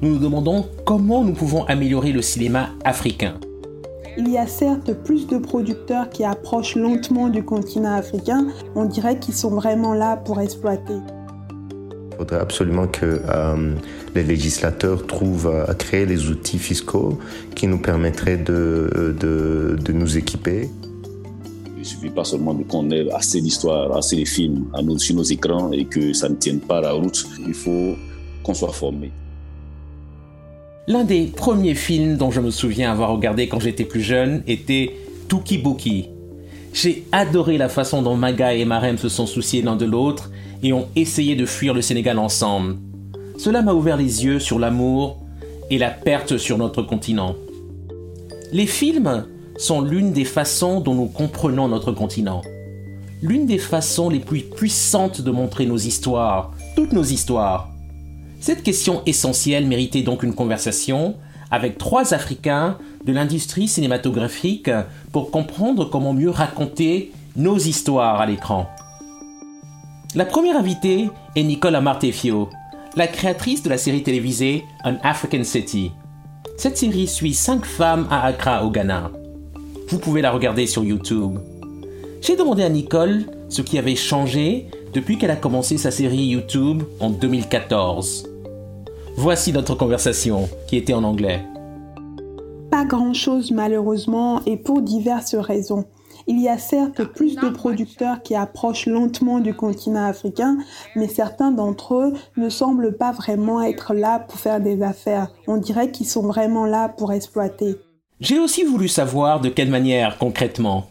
nous nous demandons comment nous pouvons améliorer le cinéma africain. Il y a certes plus de producteurs qui approchent lentement du continent africain, on dirait qu'ils sont vraiment là pour exploiter. Il faudrait absolument que euh, les législateurs trouvent à créer les outils fiscaux qui nous permettraient de, de, de nous équiper. Il ne suffit pas seulement qu'on ait assez d'histoires, assez de films à nos, sur nos écrans et que ça ne tienne pas la route. Il faut qu'on soit formé. L'un des premiers films dont je me souviens avoir regardé quand j'étais plus jeune était Tuki Buki. J'ai adoré la façon dont Maga et Marem se sont souciés l'un de l'autre et ont essayé de fuir le Sénégal ensemble. Cela m'a ouvert les yeux sur l'amour et la perte sur notre continent. Les films sont l'une des façons dont nous comprenons notre continent. L'une des façons les plus puissantes de montrer nos histoires, toutes nos histoires. Cette question essentielle méritait donc une conversation avec trois Africains de l'industrie cinématographique pour comprendre comment mieux raconter nos histoires à l'écran. La première invitée est Nicole Amartefio, la créatrice de la série télévisée An African City. Cette série suit cinq femmes à Accra au Ghana. Vous pouvez la regarder sur YouTube. J'ai demandé à Nicole ce qui avait changé depuis qu'elle a commencé sa série YouTube en 2014. Voici notre conversation qui était en anglais. Pas grand-chose malheureusement et pour diverses raisons. Il y a certes plus de producteurs qui approchent lentement du continent africain, mais certains d'entre eux ne semblent pas vraiment être là pour faire des affaires. On dirait qu'ils sont vraiment là pour exploiter. J'ai aussi voulu savoir de quelle manière concrètement.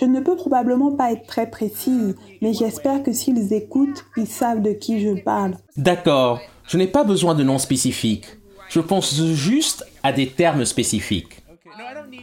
Je ne peux probablement pas être très précise, mais j'espère que s'ils écoutent, ils savent de qui je parle. D'accord, je n'ai pas besoin de noms spécifiques. Je pense juste à des termes spécifiques.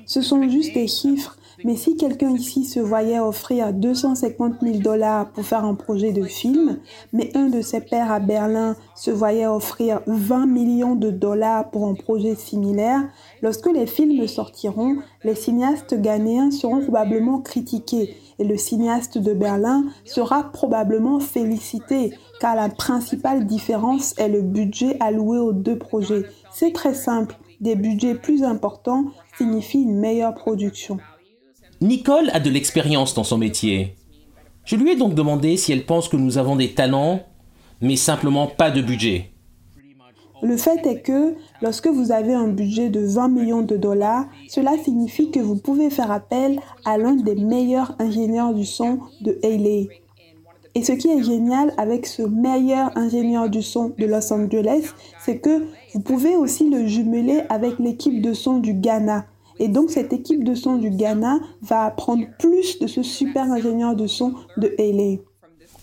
Ce sont juste des chiffres, mais si quelqu'un ici se voyait offrir 250 000 dollars pour faire un projet de film, mais un de ses pairs à Berlin se voyait offrir 20 millions de dollars pour un projet similaire, lorsque les films sortiront, les cinéastes ghanéens seront probablement critiqués et le cinéaste de Berlin sera probablement félicité, car la principale différence est le budget alloué aux deux projets. C'est très simple, des budgets plus importants signifient une meilleure production. Nicole a de l'expérience dans son métier. Je lui ai donc demandé si elle pense que nous avons des talents, mais simplement pas de budget. Le fait est que lorsque vous avez un budget de 20 millions de dollars, cela signifie que vous pouvez faire appel à l'un des meilleurs ingénieurs du son de Haley. Et ce qui est génial avec ce meilleur ingénieur du son de Los Angeles, c'est que vous pouvez aussi le jumeler avec l'équipe de son du Ghana. Et donc cette équipe de son du Ghana va apprendre plus de ce super ingénieur de son de LA.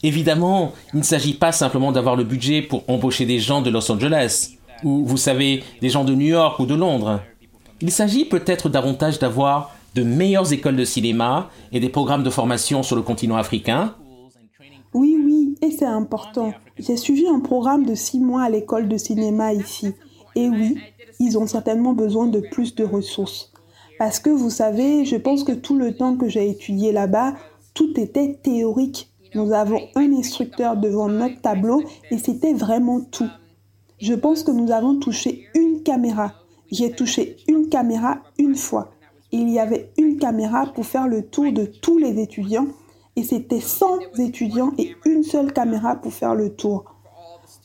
Évidemment, il ne s'agit pas simplement d'avoir le budget pour embaucher des gens de Los Angeles, ou vous savez, des gens de New York ou de Londres. Il s'agit peut-être davantage d'avoir de meilleures écoles de cinéma et des programmes de formation sur le continent africain. Oui, oui, et c'est important. J'ai suivi un programme de six mois à l'école de cinéma ici. Et oui, ils ont certainement besoin de plus de ressources. Parce que vous savez, je pense que tout le temps que j'ai étudié là-bas, tout était théorique. Nous avons un instructeur devant notre tableau et c'était vraiment tout. Je pense que nous avons touché une caméra. J'ai touché une caméra une fois. Il y avait une caméra pour faire le tour de tous les étudiants et c'était 100 étudiants et une seule caméra pour faire le tour.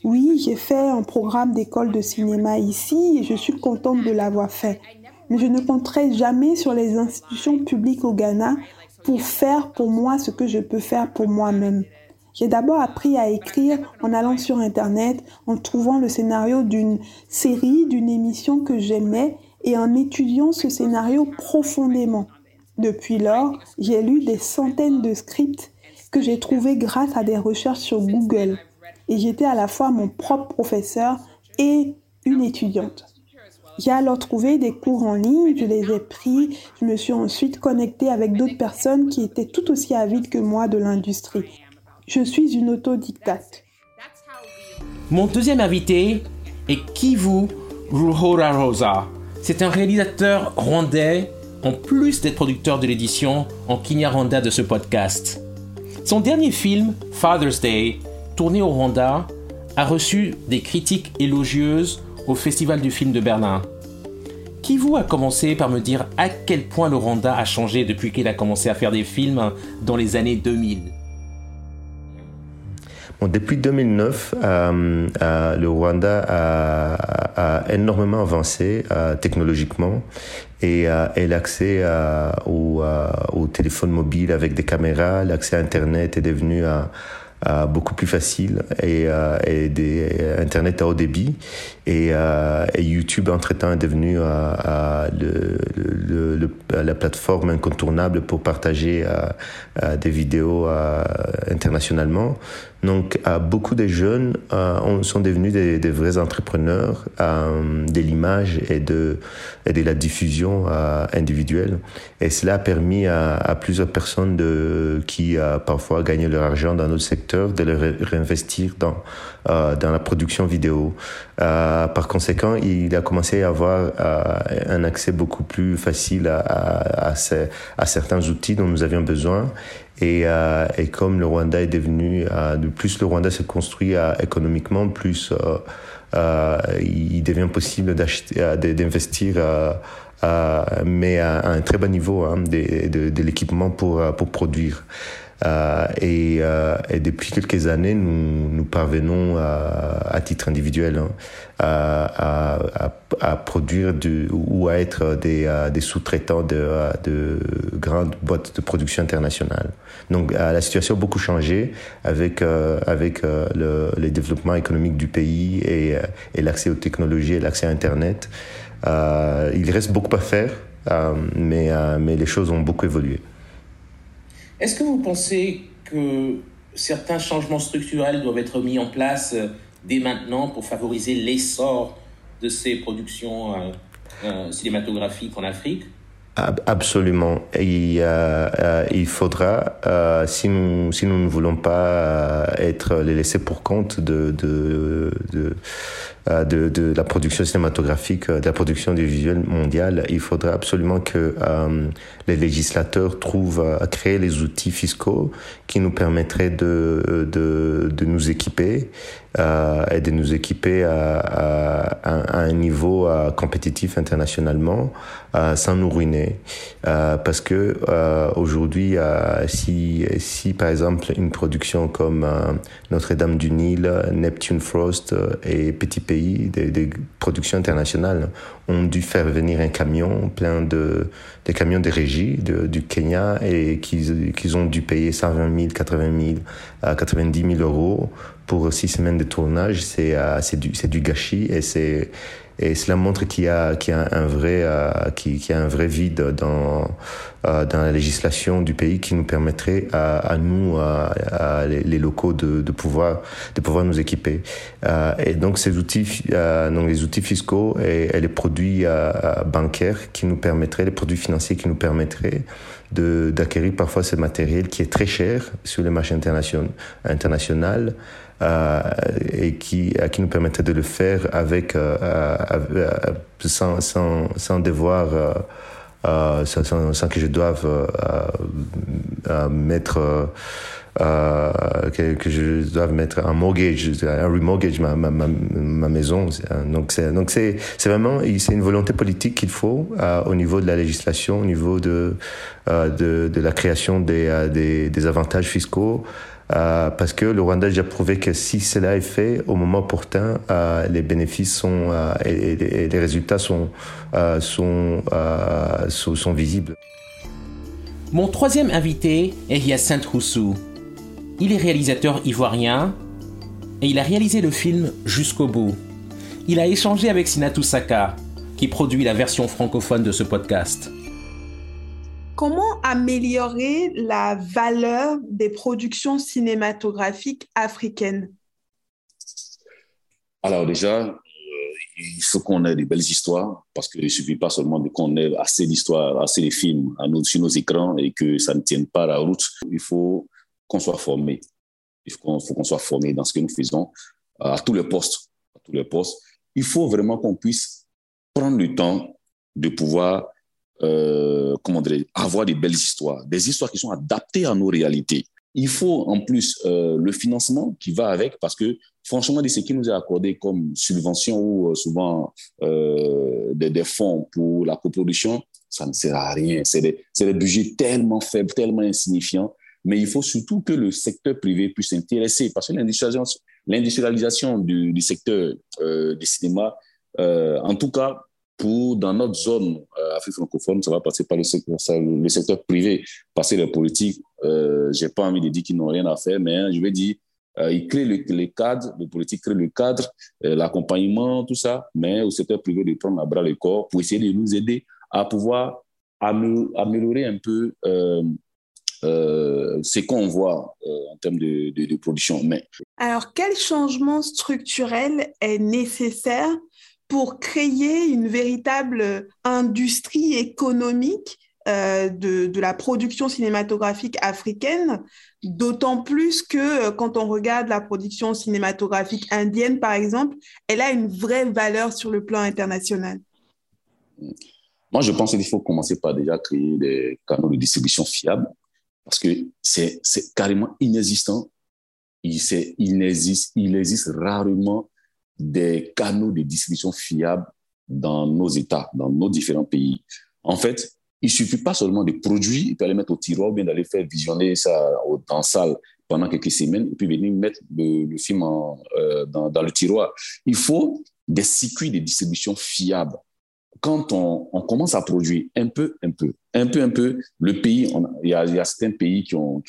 Oui, j'ai fait un programme d'école de cinéma ici et je suis contente de l'avoir fait mais je ne compterai jamais sur les institutions publiques au Ghana pour faire pour moi ce que je peux faire pour moi-même. J'ai d'abord appris à écrire en allant sur Internet, en trouvant le scénario d'une série, d'une émission que j'aimais et en étudiant ce scénario profondément. Depuis lors, j'ai lu des centaines de scripts que j'ai trouvés grâce à des recherches sur Google. Et j'étais à la fois mon propre professeur et une étudiante. J'ai alors trouvé des cours en ligne, je les ai pris, je me suis ensuite connectée avec d'autres personnes qui étaient tout aussi avides que moi de l'industrie. Je suis une autodidacte. Mon deuxième invité est Kivu Ruhora Rosa. C'est un réalisateur rwandais, en plus d'être producteur de l'édition en Kinyarwanda de ce podcast. Son dernier film, Father's Day, tourné au Rwanda, a reçu des critiques élogieuses au Festival du film de Berlin. Kivu a commencé par me dire à quel point le Rwanda a changé depuis qu'il a commencé à faire des films dans les années 2000 depuis 2009, euh, euh, le Rwanda a, énormément avancé euh, technologiquement et, l'accès au, au, téléphone mobile avec des caméras, l'accès à Internet est devenu beaucoup plus facile et, euh, et des internet à haut débit. Et, euh, et YouTube entre temps est devenu le, le, le, la plateforme incontournable pour partager des vidéos internationalement donc beaucoup de jeunes sont devenus des, vrais entrepreneurs de l'image et de, la diffusion individuelle et cela a permis à, plusieurs personnes de, qui parfois gagné leur argent dans notre secteur de le réinvestir dans, euh, la production vidéo. Euh, par conséquent, il a commencé à avoir euh, un accès beaucoup plus facile à, certains outils dont nous avions besoin. Et, et comme le Rwanda est devenu, de plus le Rwanda se construit économiquement, plus il devient possible d'investir mais à, un très bas niveau hein, de, de, de l'équipement pour, pour produire. Euh, et, euh, et, depuis quelques années, nous, nous parvenons à, à titre individuel hein, à, à, à, produire du, ou à être des, euh, des sous-traitants de, de, grandes boîtes de production internationale. Donc la situation a beaucoup changé avec, avec le, le développement économique du pays et, et l'accès aux technologies et l'accès à Internet. il reste beaucoup à faire, mais, mais les choses ont beaucoup évolué. Est-ce que vous pensez que certains changements structurels doivent être mis en place euh, dès maintenant pour favoriser l'essor de ces productions euh, euh, cinématographiques en Afrique? Absolument. Il faudra, si, nous, si nous ne voulons pas être les laissés pour compte de, de, de la production cinématographique, de la production du visuel mondial, il faudra absolument que euh, les législateurs trouvent à créer les outils fiscaux qui nous permettraient de, de, nous équiper euh, et de nous équiper à, un niveau euh, compétitif internationalement euh, sans nous ruiner. Euh, parce que euh, aujourd'hui, si, si par exemple une production comme Notre-Dame du Nil, Neptune Frost et Petit Des, productions internationales, ont dû faire venir un camion plein de des camions de régie du Kenya et qu'ils ont dû payer 120 000, 80 000, 90 000 euros pour six semaines de tournage. C'est c'est du du gâchis et c'est et cela montre qu'il y a, qu'il y a un vrai, euh, qu'il y a un vrai vide dans, euh, dans la législation du pays qui nous permettrait à, nous, à, les, locaux, de, de, pouvoir, de pouvoir nous équiper. Euh, et donc ces outils, donc les outils fiscaux et, les produits bancaires qui nous permettraient, les produits financiers qui nous permettraient d'acquérir parfois ce matériel qui est très cher sur le marché international, international euh, et qui, qui nous permettait de le faire avec, euh, euh, sans, sans, sans devoir, sans, sans, que je doive mettre euh, que, que, je dois mettre un mortgage, un remortgage ma, ma, ma, ma maison. Donc c'est donc c'est c'est vraiment c'est une volonté politique qu'il faut euh, au niveau de la législation, au niveau de euh, de, de, la création des, des, des avantages fiscaux. Euh, parce que le Rwanda a déjà prouvé que si cela est fait au moment opportun, euh, les bénéfices sont euh, et, les résultats sont sont, sont, sont visibles. Mon troisième invité est Hyacinthe Roussou. Il est réalisateur ivoirien et il a réalisé le film Jusqu'au bout. Il a échangé avec Sinatou Saka, qui produit la version francophone de ce podcast comment améliorer la valeur des productions cinématographiques africaines? Alors déjà, euh, il faut qu'on ait des belles histoires, parce qu'il ne suffit pas seulement qu'on ait assez d'histoires, assez de films à nos, sur nos écrans et que ça ne tienne pas la route. Il faut qu'on soit formé. Il faut qu'on soit formé dans ce que nous faisons à tous les postes. À tous les postes. Il faut vraiment qu'on puisse prendre le temps de pouvoir euh, comment dire, avoir des belles histoires, des histoires qui sont adaptées à nos réalités. Il faut en plus euh, le financement qui va avec parce que franchement, de ce qui nous est accordé comme subvention ou euh, souvent des, fonds pour la coproduction, ça ne sert à rien. C'est des, budgets tellement faibles, tellement insignifiants. Mais il faut surtout que le secteur privé puisse s'intéresser parce que l'industrialisation du, secteur euh, du cinéma, en tout cas, pour, dans notre zone euh, Afrique francophone, ça va passer par le secteur, privé, passer les politiques. Euh, J'ai pas envie de dire qu'ils n'ont rien à faire, mais hein, je vais dire, euh, ils créent le, les cadres, les politiques créent le cadre, euh, l'accompagnement, tout ça, mais au secteur privé de prendre à bras le corps pour essayer de nous aider à pouvoir améliorer un peu euh, euh, ce qu'on voit en termes de, de, de, production. Mais... Alors, quel changement structurel est nécessaire pour créer une véritable industrie économique euh, de, la production cinématographique africaine, d'autant plus que euh, quand on regarde la production cinématographique indienne, par exemple, elle a une vraie valeur sur le plan international. Moi, je pense qu'il faut commencer par déjà créer des canaux de distribution fiables, parce que c'est carrément inexistant. Il, existe, il existe rarement des canaux de distribution fiables dans nos États, dans nos différents pays. En fait, il ne suffit pas seulement de produire, il peut aller mettre au tiroir ou bien d'aller faire visionner ça en salle pendant quelques semaines et puis venir mettre le, film euh, dans, le tiroir. Il faut des circuits de distribution fiables. Quand on, commence à produire un peu, un peu, un peu, un peu, le pays, il y, a certains pays qui ont,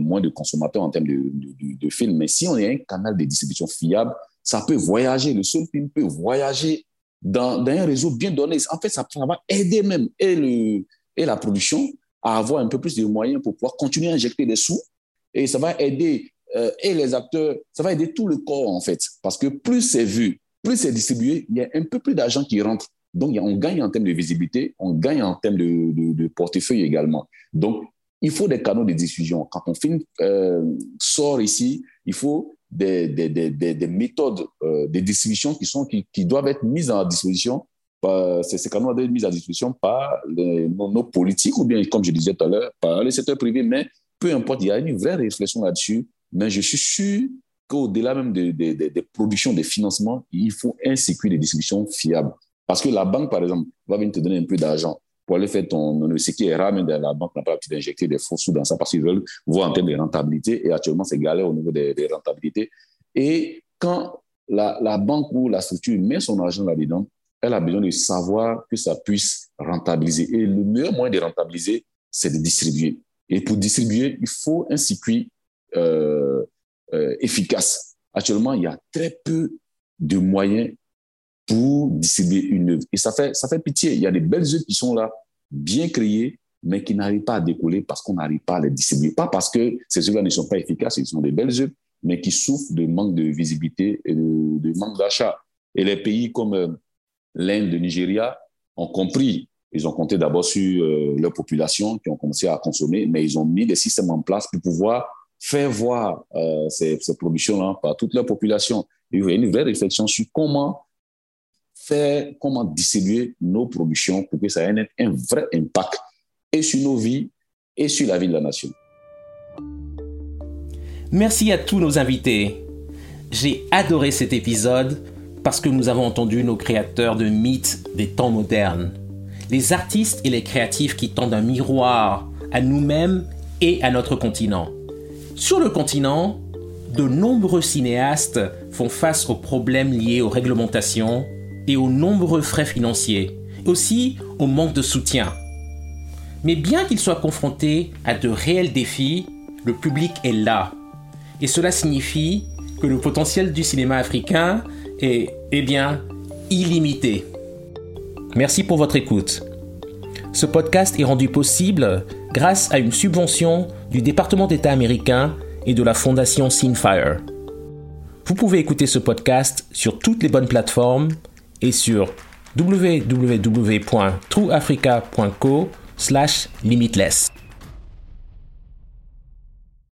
moins de consommateurs en termes de, de films, mais si on a un canal de distribution fiable, ça peut voyager, le seul film peut voyager dans, un réseau bien donné. En fait, ça, va aider même et, le, et la production à avoir un peu plus de moyens pour pouvoir continuer à injecter des sous. Et ça va aider euh, et les acteurs, ça va aider tout le corps en fait. Parce que plus c'est vu, plus c'est distribué, il y a un peu plus d'argent qui rentre. Donc, on gagne en termes de visibilité, on gagne en termes de, portefeuille également. Donc, il faut des canaux de diffusion. Quand un film euh, sort ici, il faut des, des, des, des méthodes euh, de distribution qui, sont, qui, qui, doivent être mises à disposition. Ces canaux doivent être mis à disposition par nos, politiques ou bien, comme je disais tout à l'heure, par le secteur privé. Mais peu importe, il y a une vraie réflexion là-dessus. Mais je suis sûr qu'au-delà même des de, de, de, productions, des financements, il faut un circuit de distribution fiable. Parce que la banque, par exemple, va venir te donner un peu d'argent pour aller faire ton est rare, mais la banque n'a pas l'habitude d'injecter des faux sous dans ça parce qu'ils veulent voir en termes de rentabilité. Et actuellement, c'est galère au niveau des, rentabilités. Et quand la, la, banque ou la structure met son argent là-dedans, elle a besoin de savoir que ça puisse rentabiliser. Et le meilleur moyen de rentabiliser, c'est de distribuer. Et pour distribuer, il faut un circuit euh, euh, efficace. Actuellement, il y a très peu de moyens pour distribuer une œuvre. Et ça fait, ça fait pitié. Il y a des belles œuvres qui sont là, bien créées, mais qui n'arrivent pas à décoller parce qu'on n'arrive pas à les distribuer. Pas parce que ces œuvres ne sont pas efficaces, ils sont des belles œuvres, mais qui souffrent de manque de visibilité et de, de manque d'achat. Et les pays comme euh, l'Inde, le Nigeria ont compris. Ils ont compté d'abord sur euh, leur population qui ont commencé à consommer, mais ils ont mis des systèmes en place pour pouvoir faire voir euh, ces, ces productions-là par toute leur population. Il y a une vraie réflexion sur comment faire, comment distribuer nos productions pour que ça ait un, un vrai impact et sur nos vies et sur la vie de la nation. Merci à tous nos invités. J'ai adoré cet épisode parce que nous avons entendu nos créateurs de mythes des temps modernes, les artistes et les créatifs qui tendent un miroir à nous-mêmes et à notre continent. Sur le continent, de nombreux cinéastes font face aux problèmes liés aux réglementations, et aux nombreux frais financiers, aussi au manque de soutien. Mais bien qu'il soit confronté à de réels défis, le public est là. Et cela signifie que le potentiel du cinéma africain est, eh bien, illimité. Merci pour votre écoute. Ce podcast est rendu possible grâce à une subvention du département d'État américain et de la fondation Sinfire. Vous pouvez écouter ce podcast sur toutes les bonnes plateformes et sur www.trueafrica.co/limitless.